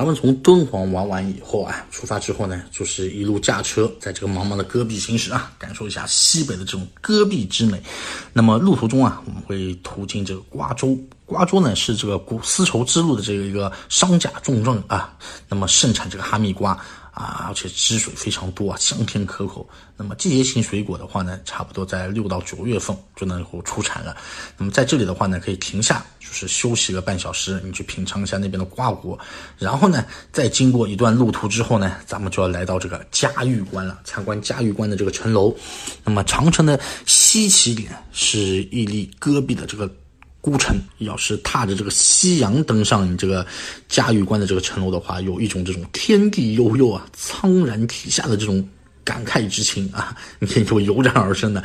咱们从敦煌玩完以后啊，出发之后呢，就是一路驾车，在这个茫茫的戈壁行驶啊，感受一下西北的这种戈壁之美。那么路途中啊，我们会途经这个瓜州，瓜州呢是这个古丝绸之路的这个一个商贾重镇啊，那么盛产这个哈密瓜。啊，而且汁水非常多啊，香甜可口。那么季节性水果的话呢，差不多在六到九月份就能够出产了。那么在这里的话呢，可以停下，就是休息个半小时，你去品尝一下那边的瓜果。然后呢，再经过一段路途之后呢，咱们就要来到这个嘉峪关了，参观嘉峪关的这个城楼。那么长城的西起点是屹立戈壁的这个。孤城，要是踏着这个夕阳登上你这个嘉峪关的这个城楼的话，有一种这种天地悠悠啊、苍然体下的这种感慨之情啊，你可以说油然而生的。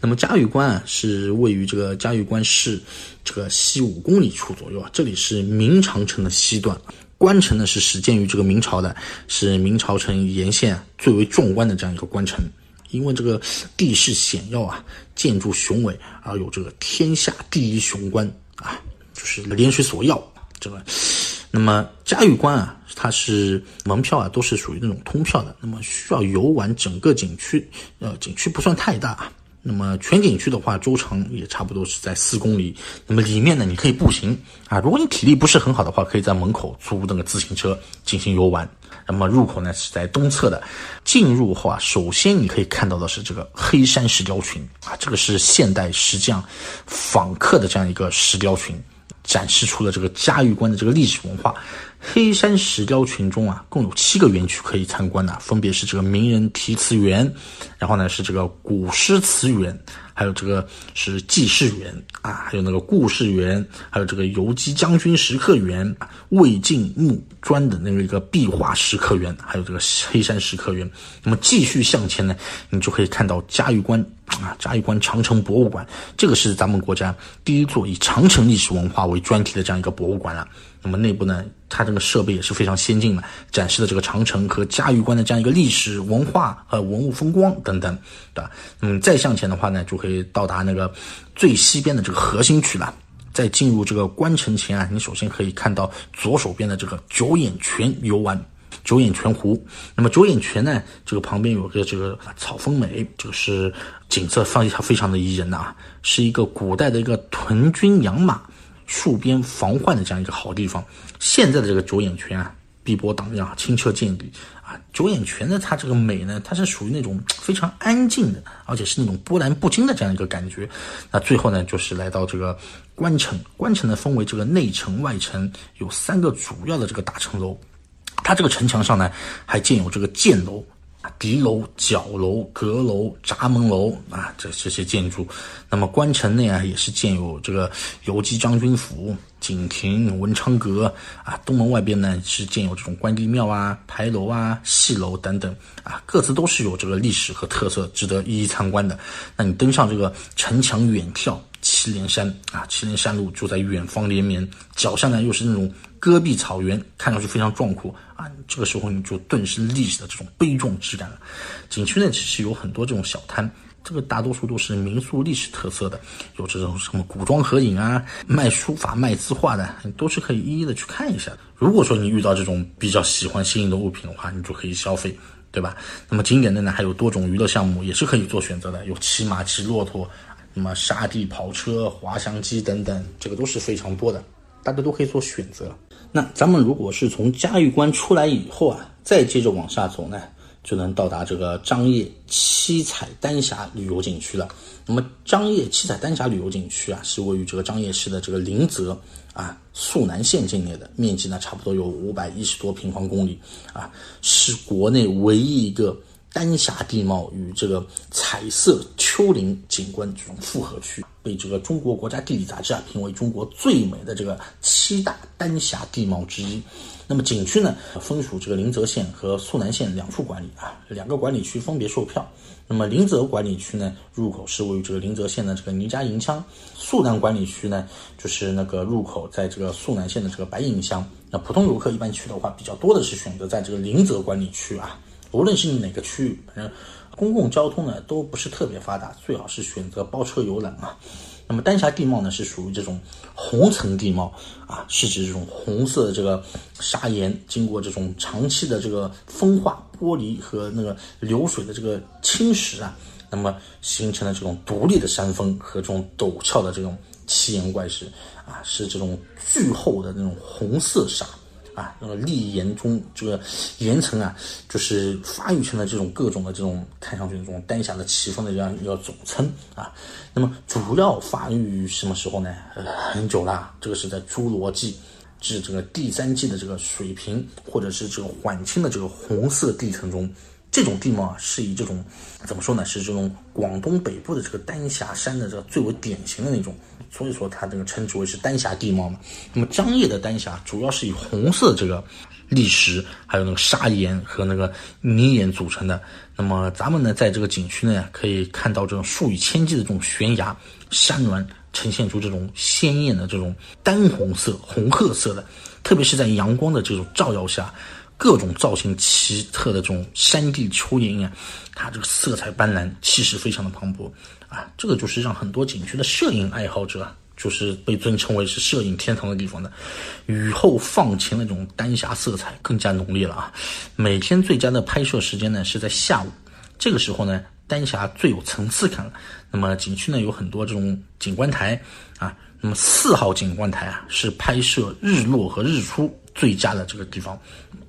那么嘉峪关啊，是位于这个嘉峪关市这个西五公里处左右啊，这里是明长城的西段，关城呢是始建于这个明朝的，是明朝城沿线最为壮观的这样一个关城。因为这个地势险要啊，建筑雄伟，而有这个天下第一雄关啊，就是连水锁要这个。那么嘉峪关啊，它是门票啊，都是属于那种通票的，那么需要游玩整个景区，呃，景区不算太大啊。那么全景区的话，周长也差不多是在四公里。那么里面呢，你可以步行啊。如果你体力不是很好的话，可以在门口租那个自行车进行游玩。那么入口呢是在东侧的。进入后啊，首先你可以看到的是这个黑山石雕群啊，这个是现代石匠仿刻的这样一个石雕群，展示出了这个嘉峪关的这个历史文化。黑山石雕群中啊，共有七个园区可以参观的，分别是这个名人题词园，然后呢是这个古诗词园，还有这个是记事园啊，还有那个故事园，还有这个游击将军石刻园、魏晋木砖的那个一个壁画石刻园，还有这个黑山石刻园。那么继续向前呢，你就可以看到嘉峪关 啊，嘉峪关长城博物馆，这个是咱们国家第一座以长城历史文化为专题的这样一个博物馆了。那么内部呢，它这个设备也是非常先进的，展示的这个长城和嘉峪关的这样一个历史文化和文物风光等等，对吧？嗯，再向前的话呢，就可以到达那个最西边的这个核心区了。在进入这个关城前啊，你首先可以看到左手边的这个九眼泉游玩九眼泉湖。那么九眼泉呢，这个旁边有个这个草峰美，这个是景色非常非常的宜人呐，是一个古代的一个屯军养马。戍边防患的这样一个好地方，现在的这个九眼泉啊，碧波荡漾，清澈见底啊。九眼泉呢，它这个美呢，它是属于那种非常安静的，而且是那种波澜不惊的这样一个感觉。那最后呢，就是来到这个关城，关城呢分为这个内城、外城，有三个主要的这个大城楼。它这个城墙上呢，还建有这个箭楼。敌楼、角楼、阁楼、闸门楼啊，这这些建筑。那么关城内啊，也是建有这个游击将军府、景亭、文昌阁啊。东门外边呢，是建有这种关帝庙啊、牌楼啊、戏楼等等啊，各自都是有这个历史和特色，值得一一参观的。那你登上这个城墙远眺。祁连山啊，祁连山路就在远方连绵，脚下呢又是那种戈壁草原，看上去非常壮阔啊。这个时候你就顿时历史的这种悲壮之感了。景区呢其实有很多这种小摊，这个大多数都是民宿历史特色的，有这种什么古装合影啊、卖书法、卖字画的，你都是可以一一的去看一下。如果说你遇到这种比较喜欢新颖的物品的话，你就可以消费，对吧？那么景点内呢还有多种娱乐项目，也是可以做选择的，有骑马、骑骆驼。那么沙地跑车、滑翔机等等，这个都是非常多的，大家都可以做选择。那咱们如果是从嘉峪关出来以后啊，再接着往下走呢，就能到达这个张掖七彩丹霞旅游景区了。那么张掖七彩丹霞旅游景区啊，是位于这个张掖市的这个临泽啊肃南县境内的，面积呢差不多有五百一十多平方公里啊，是国内唯一一个。丹霞地貌与这个彩色丘陵景观这种复合区，被这个中国国家地理杂志啊评为中国最美的这个七大丹霞地貌之一。那么景区呢，分属这个临泽县和肃南县两处管理啊，两个管理区分别售票。那么临泽管理区呢，入口是位于这个临泽县的这个倪家营乡；肃南管理区呢，就是那个入口在这个肃南县的这个白银乡。那普通游客一般去的话，比较多的是选择在这个临泽管理区啊。无论是哪个区域，反正公共交通呢都不是特别发达，最好是选择包车游览啊。那么丹霞地貌呢，是属于这种红层地貌啊，是指这种红色的这个砂岩经过这种长期的这个风化、剥离和那个流水的这个侵蚀啊，那么形成了这种独立的山峰和这种陡峭的这种奇岩怪石啊，是这种巨厚的那种红色砂。啊，那么砾岩中这个岩层啊，就是发育成了这种各种的这种看上去这种丹霞的奇峰的这样一个总称啊。那么主要发育于什么时候呢？呃，很久了，这个是在侏罗纪至这个第三纪的这个水平或者是这个晚清的这个红色地层中。这种地貌啊，是以这种怎么说呢？是这种广东北部的这个丹霞山的这个最为典型的那种，所以说它这个称之为是丹霞地貌嘛。那么张掖的丹霞主要是以红色这个砾石，还有那个砂岩和那个泥岩组成的。那么咱们呢，在这个景区呢，可以看到这种数以千计的这种悬崖山峦，呈现出这种鲜艳的这种丹红色、红褐色的，特别是在阳光的这种照耀下。各种造型奇特的这种山地丘陵啊，它这个色彩斑斓，气势非常的磅礴啊，这个就是让很多景区的摄影爱好者啊，就是被尊称为是摄影天堂的地方的。雨后放晴那种丹霞色彩更加浓烈了啊！每天最佳的拍摄时间呢是在下午，这个时候呢，丹霞最有层次感了。那么景区呢有很多这种景观台啊，那么四号景观台啊是拍摄日落和日出。最佳的这个地方，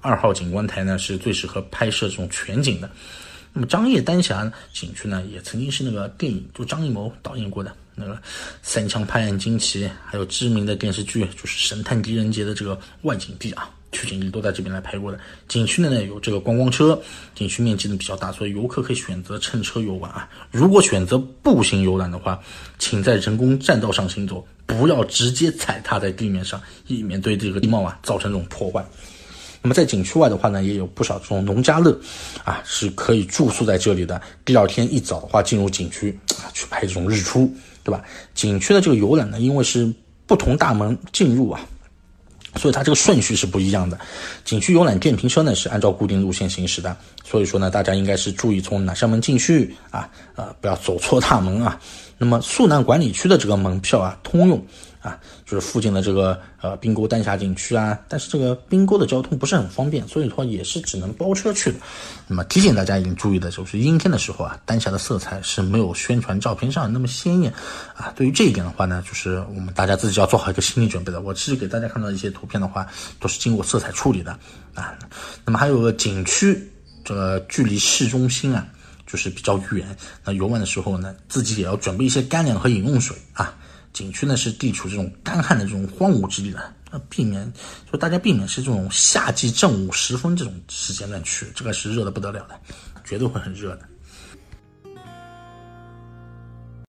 二号景观台呢是最适合拍摄这种全景的。那么张掖丹霞景区呢，也曾经是那个电影，就张艺谋导演过的那个《三枪拍案惊奇》，还有知名的电视剧就是《神探狄仁杰》的这个万景地啊，取景地都在这边来拍过的。景区内呢有这个观光车，景区面积呢比较大，所以游客可以选择乘车游玩啊。如果选择步行游览的话，请在人工栈道上行走。不要直接踩踏在地面上，以免对这个地貌啊造成这种破坏。那么在景区外的话呢，也有不少这种农家乐，啊是可以住宿在这里的。第二天一早的话，进入景区啊去拍这种日出，对吧？景区的这个游览呢，因为是不同大门进入啊。所以它这个顺序是不一样的。景区游览电瓶车呢是按照固定路线行驶的，所以说呢，大家应该是注意从哪扇门进去啊，呃，不要走错大门啊。那么树南管理区的这个门票啊，通用。啊，就是附近的这个呃冰沟丹霞景区啊，但是这个冰沟的交通不是很方便，所以说也是只能包车去的。那么提醒大家一定注意的就是阴天的时候啊，丹霞的色彩是没有宣传照片上那么鲜艳啊。对于这一点的话呢，就是我们大家自己要做好一个心理准备的。我其实给大家看到一些图片的话，都是经过色彩处理的啊。那么还有个景区，这个距离市中心啊，就是比较远，那游玩的时候呢，自己也要准备一些干粮和饮用水啊。景区呢是地处这种干旱的这种荒芜之地的，那，避免就大家避免是这种夏季正午时分这种时间段去，这个是热的不得了的，绝对会很热的。